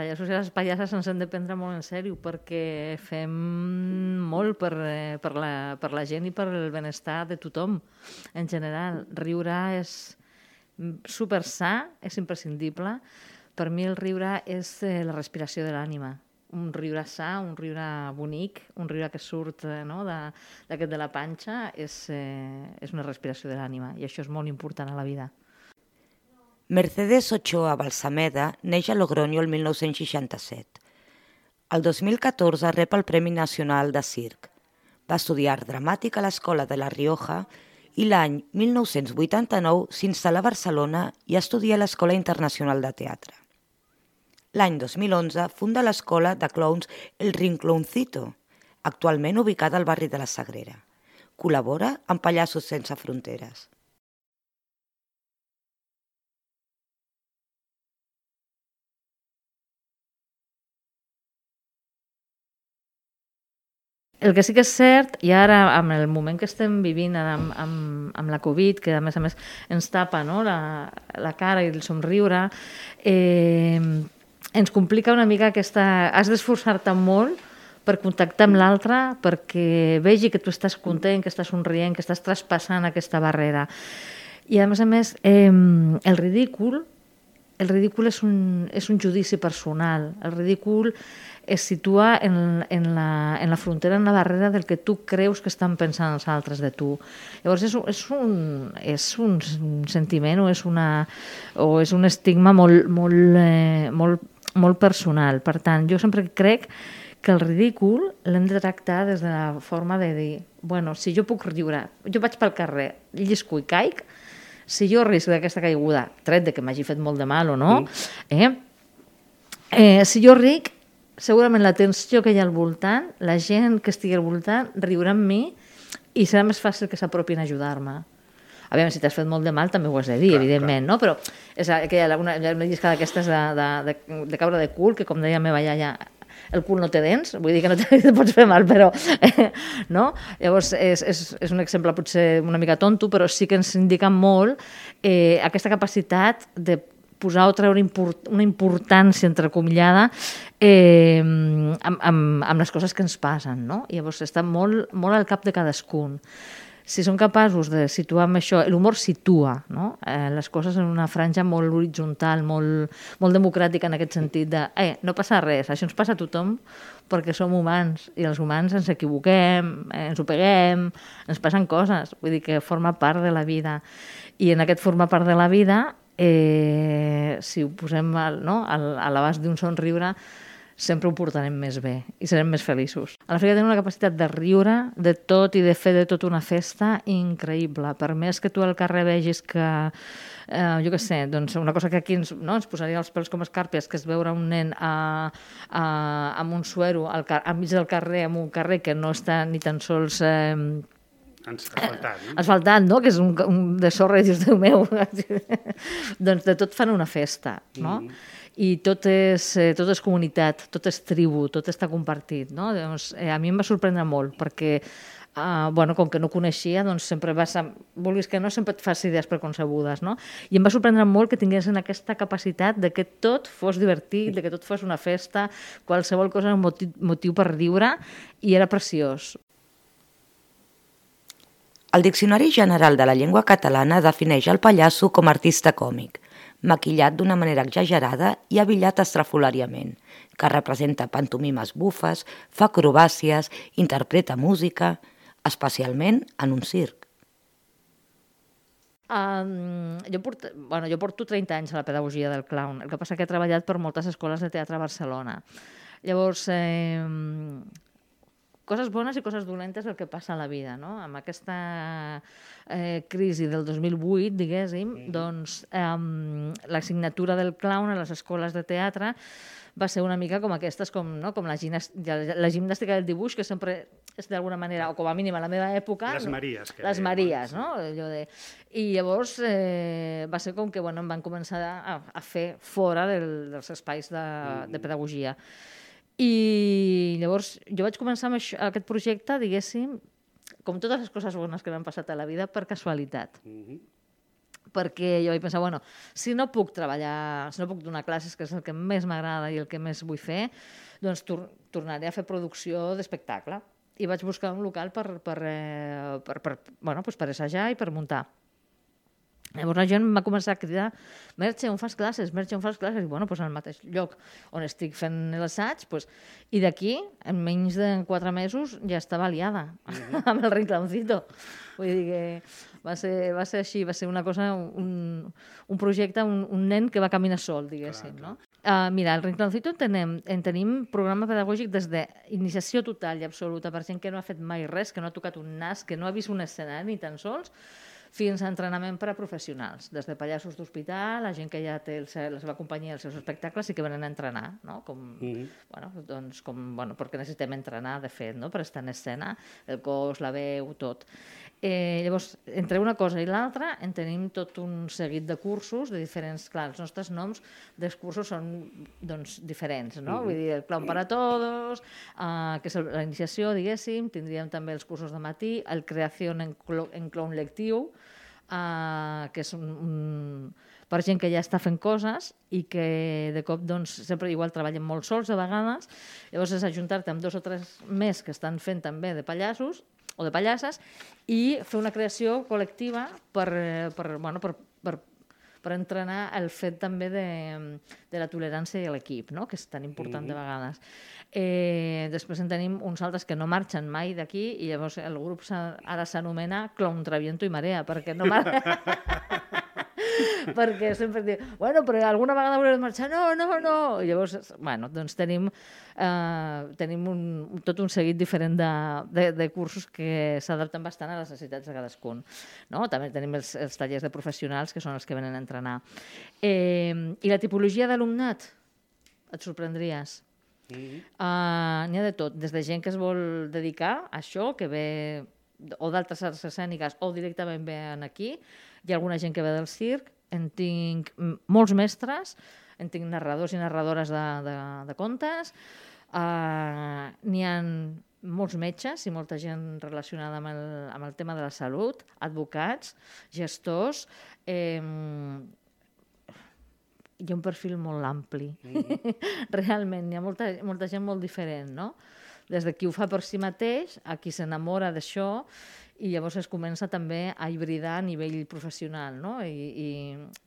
Pallassos i les pallasses ens hem de prendre molt en sèrio perquè fem molt per, eh, per, la, per la gent i per el benestar de tothom en general. Riure és super sa, és imprescindible. Per mi el riure és eh, la respiració de l'ànima. Un riure sa, un riure bonic, un riure que surt eh, no, de- d'aquest de la panxa és, eh, és una respiració de l'ànima i això és molt important a la vida. Mercedes Ochoa Balsameda neix a Logroño el 1967. El 2014 rep el Premi Nacional de Circ. Va estudiar dramàtic a l'Escola de La Rioja i l'any 1989 s'instal·la a Barcelona i estudia a l'Escola Internacional de Teatre. L'any 2011 funda l'escola de clowns El Rincloncito, actualment ubicada al barri de la Sagrera. Col·labora amb Pallassos Sense Fronteres. El que sí que és cert, i ara amb el moment que estem vivint amb, amb, amb la Covid, que a més a més ens tapa no? la, la cara i el somriure, eh, ens complica una mica aquesta... Has d'esforçar-te molt per contactar amb l'altre, perquè vegi que tu estàs content, que estàs somrient, que estàs traspassant aquesta barrera. I a més a més, eh, el ridícul el ridícul és un, és un judici personal. El ridícul es situa en, en, la, en la frontera, en la barrera del que tu creus que estan pensant els altres de tu. Llavors és, és, un, és un sentiment o és, una, o és un estigma molt, molt, eh, molt, molt personal. Per tant, jo sempre crec que el ridícul l'hem de tractar des de la forma de dir bueno, si jo puc riure, jo vaig pel carrer, llisco i caic, si jo risc d'aquesta caiguda, tret de que m'hagi fet molt de mal o no, eh, eh, si jo ric, segurament la tensió que hi ha al voltant, la gent que estigui al voltant, riurà amb mi i serà més fàcil que s'apropin a ajudar-me. A veure, si t'has fet molt de mal també ho has de dir, clar, evidentment, clar. no? Però és aquella, una, una lliscada d'aquestes de, de, de, de caure de cul, que com deia la meva iaia, el cul no té dents, vull dir que no te, te pots fer mal, però... No? Llavors, és, és, és un exemple potser una mica tonto, però sí que ens indica molt eh, aquesta capacitat de posar o treure import, una importància entrecomillada eh, amb, amb, amb les coses que ens passen. No? Llavors està molt, molt al cap de cadascun si som capaços de situar amb això, l'humor situa no? eh, les coses en una franja molt horitzontal, molt, molt democràtica en aquest sentit de, eh, no passa res, això ens passa a tothom perquè som humans i els humans ens equivoquem, eh, ens ho peguem, ens passen coses, vull dir que forma part de la vida. I en aquest formar part de la vida, eh, si ho posem al, no, al, a l'abast d'un somriure, sempre ho portarem més bé i serem més feliços. A l'Àfrica tenim una capacitat de riure de tot i de fer de tot una festa increïble. Per més que tu al carrer vegis que, eh, jo què sé, doncs una cosa que aquí ens, no, ens posaria els pèls com escàrpies, que és veure un nen a, a, amb un suero al, car enmig del carrer, en un carrer que no està ni tan sols... Eh, asfaltat, no? asfaltat, no? que és un, un de sorra i dius, Déu meu, doncs de tot fan una festa, no? Mm. I tot és, eh, tot és comunitat, tot és tribu, tot està compartit, no? Doncs, eh, a mi em va sorprendre molt, perquè Uh, bueno, com que no coneixia, doncs sempre vas a, vulguis que no, sempre et fas idees preconcebudes, no? I em va sorprendre molt que tinguessin aquesta capacitat de que tot fos divertit, de que tot fos una festa, qualsevol cosa era un motiu, motiu per riure, i era preciós. El Diccionari General de la Llengua Catalana defineix el pallasso com a artista còmic, maquillat d'una manera exagerada i abillat estrafolàriament, que representa pantomimes bufes, fa acrobàcies, interpreta música, especialment en un circ. Um, jo, porto, bueno, jo porto 30 anys a la pedagogia del clown. El que passa que he treballat per moltes escoles de teatre a Barcelona. Llavors, eh, coses bones i coses dolentes del que passa a la vida, no? Amb aquesta eh, crisi del 2008, diguéssim, mm. doncs eh, l'assignatura del clown a les escoles de teatre va ser una mica com aquestes, com, no? com la, gimnàstica, la gimnàstica del dibuix, que sempre és d'alguna manera, o com a mínim a la meva època... Les Maries. Que les deia, Maries, no? Allò de... I llavors eh, va ser com que bueno, em van començar a, a fer fora del, dels espais de, mm. de pedagogia. I llavors jo vaig començar amb això, aquest projecte, diguéssim, com totes les coses bones que m'han passat a la vida, per casualitat. Mm -hmm perquè jo vaig pensar, bueno, si no puc treballar, si no puc donar classes, que és el que més m'agrada i el que més vull fer, doncs tor tornaré a fer producció d'espectacle. I vaig buscar un local per, per, eh, per, per, bueno, doncs per assajar i per muntar. Llavors la gent va començar a cridar Merche, on fas classes? Merche, on fas classes? I bueno, doncs al mateix lloc on estic fent l'assaig. Doncs... I d'aquí, en menys de quatre mesos, ja estava aliada uh -huh. amb el rincloncito. Vull dir que va ser, va ser així, va ser una cosa, un, un projecte, un, un nen que va caminar sol, diguéssim. Clar, clar. No? Uh, mira, al Rincloncito en tenim, en tenim programa pedagògic des d'iniciació total i absoluta per gent que no ha fet mai res, que no ha tocat un nas, que no ha vist un escenari ni tan sols, fins a entrenament per a professionals, des de pallassos d'hospital, la gent que ja té el, la seva companyia, els seus espectacles, i que venen a entrenar, no? com, mm -hmm. bueno, doncs, com, bueno, perquè necessitem entrenar, de fet, no? per estar en escena, el cos, la veu, tot. Eh, llavors, entre una cosa i l'altra, en tenim tot un seguit de cursos de diferents... Clar, els nostres noms dels cursos són doncs, diferents, no? Mm -hmm. Vull dir, el Clown para Todos, eh, que és la iniciació, diguéssim, tindríem també els cursos de matí, el Creació en, en Clown Lectiu, uh, que és un, un, per gent que ja està fent coses i que de cop doncs, sempre igual treballen molt sols a vegades, llavors és ajuntar-te amb dos o tres més que estan fent també de pallassos o de pallasses i fer una creació col·lectiva per, eh, per, bueno, per, per per entrenar el fet també de, de la tolerància i l'equip, no? que és tan important mm -hmm. de vegades. Eh, després en tenim uns altres que no marxen mai d'aquí i llavors el grup ara s'anomena Clown, Traviento i Marea, perquè no marxa... perquè sempre diu, bueno, però alguna vegada de marxar, no, no, no. I llavors, bueno, doncs tenim eh, tenim un, tot un seguit diferent de, de, de cursos que s'adapten bastant a les necessitats de cadascun. No? També tenim els, els tallers de professionals, que són els que venen a entrenar. Eh, I la tipologia d'alumnat? Et sorprendries. Mm -hmm. uh, N'hi ha de tot, des de gent que es vol dedicar a això, que ve o d'altres arts escèniques o directament ven aquí, hi ha alguna gent que ve del circ, en tinc molts mestres, en tinc narradors i narradores de, de, de contes, Uh, N'hi ha molts metges i molta gent relacionada amb el, amb el tema de la salut, advocats, gestors... Eh, hi ha un perfil molt ampli. Mm -hmm. Realment, hi ha molta, molta gent molt diferent, no? Des de qui ho fa per si mateix a qui s'enamora d'això i llavors es comença també a hibridar a nivell professional, no? I, i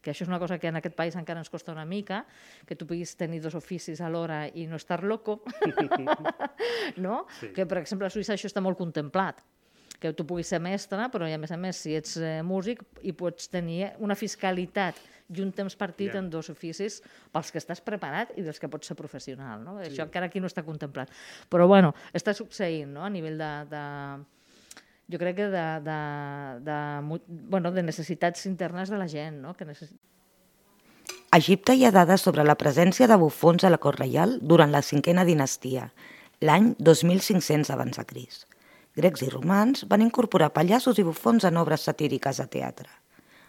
que això és una cosa que en aquest país encara ens costa una mica, que tu puguis tenir dos oficis alhora i no estar loco, no? Sí. Que, per exemple, a Suïssa això està molt contemplat que tu puguis ser mestre, però a més a més, si ets eh, músic, i pots tenir una fiscalitat i un temps partit yeah. en dos oficis pels que estàs preparat i dels que pots ser professional. No? Sí. Això encara aquí no està contemplat. Però bueno, està succeint no? a nivell de, de, jo crec que de, de, de, bueno, de necessitats internes de la gent. No? Que necessit... A Egipte hi ha dades sobre la presència de bufons a la cort reial durant la cinquena dinastia, l'any 2500 abans de Cris. Grecs i romans van incorporar pallassos i bufons en obres satíriques a teatre.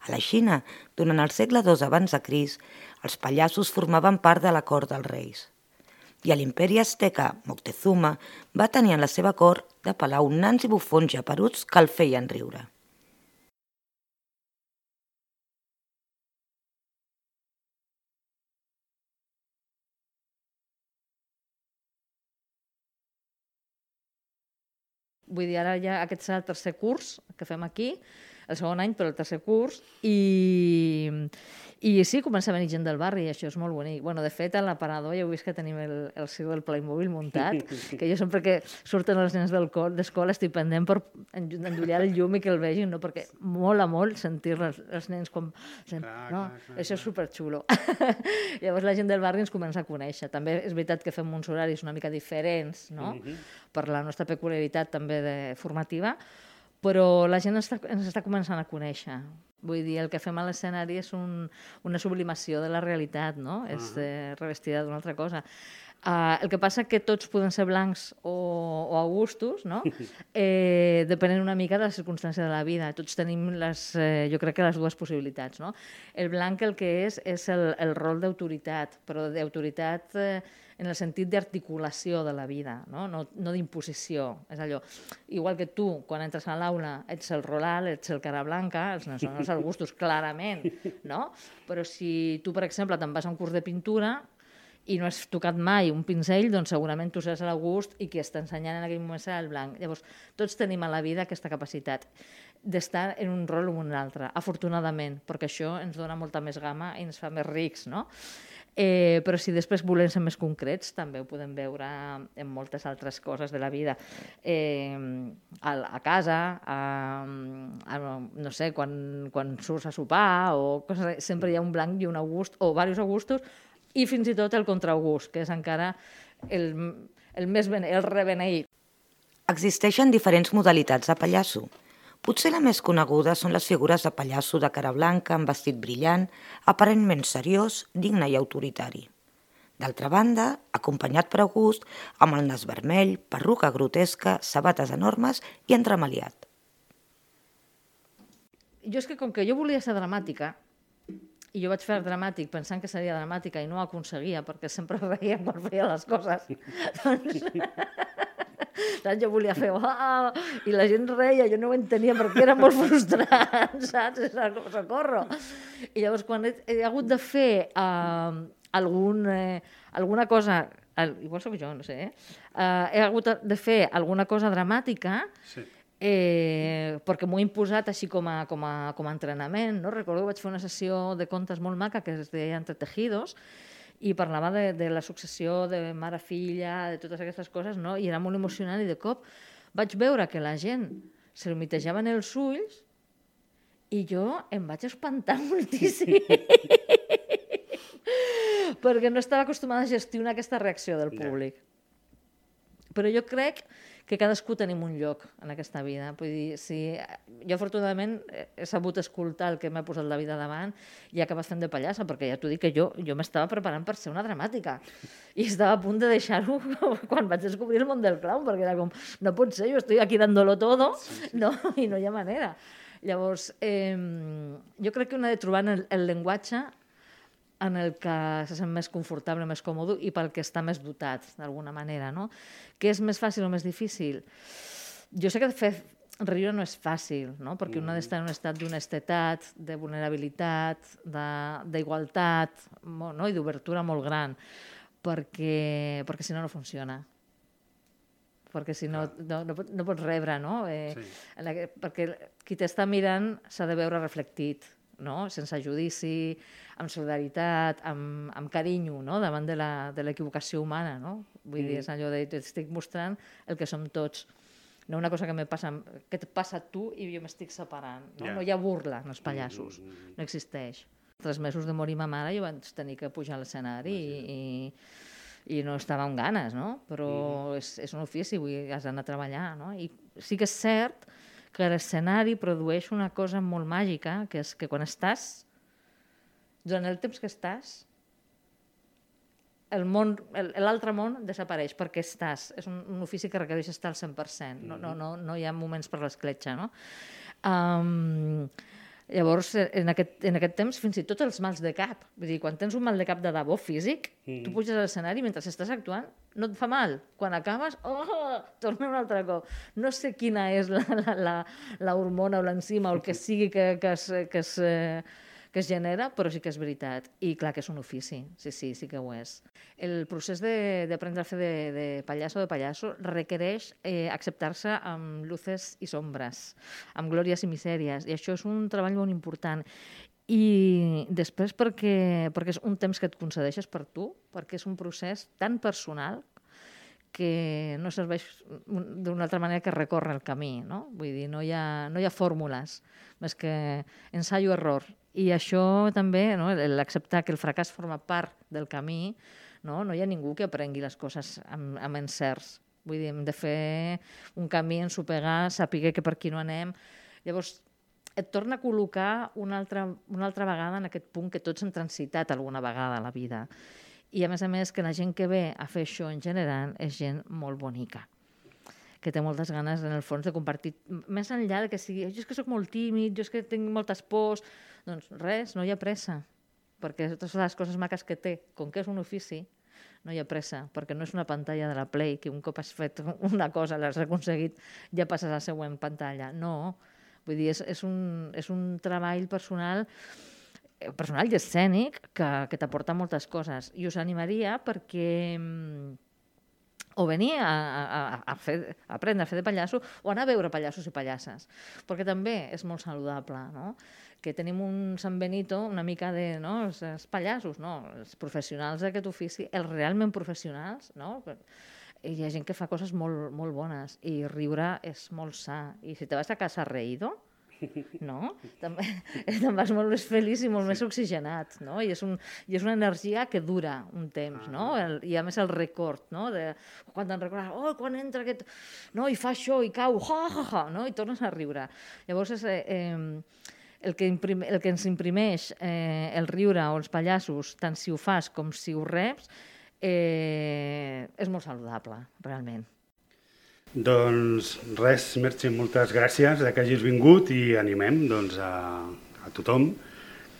A la Xina, durant el segle II abans de Cris, els pallassos formaven part de la cort dels reis i a l'imperi azteca Moctezuma va tenir en la seva cort de palau nans i bufons japeruts que el feien riure. Vull dir, ara ja aquest serà el tercer curs que fem aquí, el segon any, però el tercer curs, i, i sí, comença a venir gent del barri, i això és molt bonic. Bueno, de fet, a l'aparador ja heu vist que tenim el, el seu del Playmobil muntat, que jo sempre que surten els nens d'escola estic pendent per en- endollar el llum i que el vegin, no? perquè mola molt sentir els, els nens com... Clar, Clar, no? clar, clar, Això és superxulo. Llavors la gent del barri ens comença a conèixer. També és veritat que fem uns horaris una mica diferents, no? per la nostra peculiaritat també de formativa, però la gent està, ens està començant a conèixer. Vull dir, el que fem a l'escenari és un, una sublimació de la realitat, no? Uh -huh. És eh, revestida d'una altra cosa. Uh, el que passa que tots poden ser blancs o, o augustos, no? eh, depenent una mica de la circumstància de la vida. Tots tenim, les, eh, jo crec que les dues possibilitats. No? El blanc el que és és el, el rol d'autoritat, però d'autoritat eh, en el sentit d'articulació de la vida, no, no, no d'imposició. És allò, igual que tu, quan entres a l'aula, ets el Rolal, ets el cara blanca, els nens són els Augustos, clarament, no? Però si tu, per exemple, te'n vas a un curs de pintura i no has tocat mai un pinzell, doncs segurament tu seràs l'August i qui està ensenyant en aquell moment serà el blanc. Llavors, tots tenim a la vida aquesta capacitat d'estar en un rol o en un altre, afortunadament, perquè això ens dona molta més gamma i ens fa més rics, no? Eh, però si després volem ser més concrets, també ho podem veure en moltes altres coses de la vida. Eh, a, a casa, a, a, no sé, quan, quan surts a sopar, o coses, sempre hi ha un blanc i un august, o diversos augustos, i fins i tot el contraaugust, que és encara el, el més bene, el rebeneït. Existeixen diferents modalitats de pallasso. Potser la més coneguda són les figures de pallasso de cara blanca amb vestit brillant, aparentment seriós, digne i autoritari. D'altra banda, acompanyat per August, amb el nas vermell, perruca grotesca, sabates enormes i entremaliat. Jo és que com que jo volia ser dramàtica, i jo vaig fer dramàtic pensant que seria dramàtica i no ho aconseguia perquè sempre reia quan feia les coses, doncs... saps? Jo volia fer oh! i la gent reia, jo no ho entenia perquè era molt frustrant, saps? Socorro. I llavors quan he, he hagut de fer uh, algun, eh, alguna cosa, el, igual sóc jo, no sé, eh? uh, he hagut de fer alguna cosa dramàtica, Sí. eh, perquè m'ho he imposat així com a, com, a, com a entrenament. No? Recordo que vaig fer una sessió de contes molt maca que es deia Entre Tejidos i parlava de, de la successió de mare-filla, de totes aquestes coses, no? i era molt emocionant i de cop vaig veure que la gent se li mitejaven els ulls i jo em vaig espantar moltíssim. perquè no estava acostumada a gestionar aquesta reacció del públic. Però jo crec que cadascú tenim un lloc en aquesta vida. Vull dir, si... Jo, afortunadament, he sabut escoltar el que m'ha posat la vida davant i he acabat fent de pallassa, perquè ja t'ho dic que jo, jo m'estava preparant per ser una dramàtica. I estava a punt de deixar-ho quan vaig descobrir el món del clown, perquè era com, no pot ser, jo estic aquí dándolo todo, no? i no hi ha manera. Llavors, eh, jo crec que una de trobar el, el llenguatge en el que se sent més confortable, més còmode i pel que està més dotat, d'alguna manera, no? Què és més fàcil o més difícil? Jo sé que fer riure no és fàcil, no? perquè un ha d'estar en un estat d'honestetat, de vulnerabilitat, de- d'igualtat no? i d'obertura molt gran, perquè, perquè si no, no funciona perquè si no, no, no, no pots rebre, no? Eh, Sí. aquest, perquè qui t'està mirant s'ha de veure reflectit, no? sense judici, amb solidaritat, amb, amb carinyo, no? davant de l'equivocació humana. No? Vull dir, és allò de t'estic mostrant el que som tots. No una cosa que, me passa, que et passa a tu i jo m'estic separant. No? Ja. no hi ha burla en els pallassos, no existeix. Tres mesos de morir ma mare jo vaig tenir que pujar a l'escenari i, i, i no estava amb ganes, no? però és, és un ofici, vull has d'anar a treballar. No? I sí que és cert que l'escenari produeix una cosa molt màgica, que és que quan estàs, durant el temps que estàs, el món, l'altre món desapareix perquè estàs. És un, un ofici que requereix estar al 100%. No, no, no, no hi ha moments per l'escletxa, no? Um, llavors, en aquest, en aquest temps, fins i tot els mals de cap. Vull dir, quan tens un mal de cap de debò físic, mm. tu puges a l'escenari mentre estàs actuant, no et fa mal. Quan acabes, oh, torna un altre cop. No sé quina és la, la, la, la hormona o l'enzima o el que sigui que, que, es, que, es, eh, que es genera, però sí que és veritat. I clar que és un ofici, sí, sí, sí que ho és. El procés d'aprendre a fer de, de pallasso o de pallasso requereix eh, acceptar-se amb luces i sombres, amb glòries i misèries, i això és un treball molt important. I després perquè, perquè és un temps que et concedeixes per tu, perquè és un procés tan personal que no serveix d'una altra manera que recórrer el camí, no? Vull dir, no hi ha, no hi ha fórmules, més que ensaio-error. I això també, no? l'acceptar que el fracàs forma part del camí, no? no hi ha ningú que aprengui les coses amb, amb encerts. Vull dir, hem de fer un camí, ensopegar, saber que per aquí no anem. Llavors, et torna a col·locar una altra, una altra vegada en aquest punt que tots hem transitat alguna vegada a la vida i a més a més que la gent que ve a fer això en general és gent molt bonica que té moltes ganes en el fons de compartir, més enllà de que sigui, jo és que sóc molt tímid, jo és que tinc moltes pors, doncs res, no hi ha pressa, perquè totes les coses maques que té, com que és un ofici, no hi ha pressa, perquè no és una pantalla de la Play, que un cop has fet una cosa, l'has aconseguit, ja passes a la següent pantalla. No, vull dir, és, és, un, és un treball personal personal i escènic que, que t'aporta moltes coses. I us animaria perquè mm, o venir a, a, a, fer, a aprendre a fer de pallasso o anar a veure pallassos i pallasses, perquè també és molt saludable, no? Que tenim un San Benito una mica de, no? els, els pallassos, no? els professionals d'aquest ofici, els realment professionals, no? I hi ha gent que fa coses molt, molt bones i riure és molt sa. I si te vas a casa reído, no? Te'n te vas molt més feliç i molt sí. més oxigenat, no? I és, un, I és una energia que dura un temps, ah. no? El, I a més el record, no? De, quan te'n recordes, oh, quan entra aquest... No, i fa això, i cau, ha, ha, ha, no? I tornes a riure. Llavors, és, eh, eh, el que, imprim, el que ens imprimeix eh, el riure o els pallassos, tant si ho fas com si ho reps, eh, és molt saludable, realment. Doncs res, Merche, moltes gràcies que hagis vingut i animem doncs, a, a tothom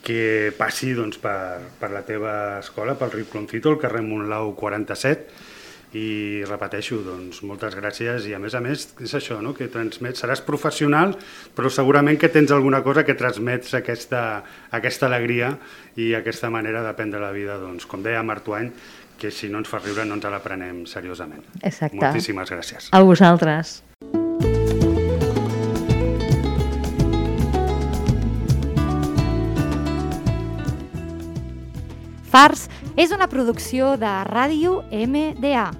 que passi doncs, per, per la teva escola, pel Riu Cloncito, al carrer Montlau 47, i repeteixo, doncs, moltes gràcies i a més a més és això, no? que transmets, seràs professional però segurament que tens alguna cosa que transmets aquesta, aquesta alegria i aquesta manera d'aprendre la vida, doncs, com deia Martuany, que si no ens fa riure no ens la prenem seriosament. Exacte. Moltíssimes gràcies. A vosaltres. Fars és una producció de Ràdio MDA.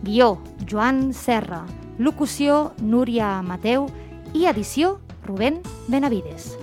Guió, Joan Serra. Locució, Núria Mateu. I edició, Rubén Benavides.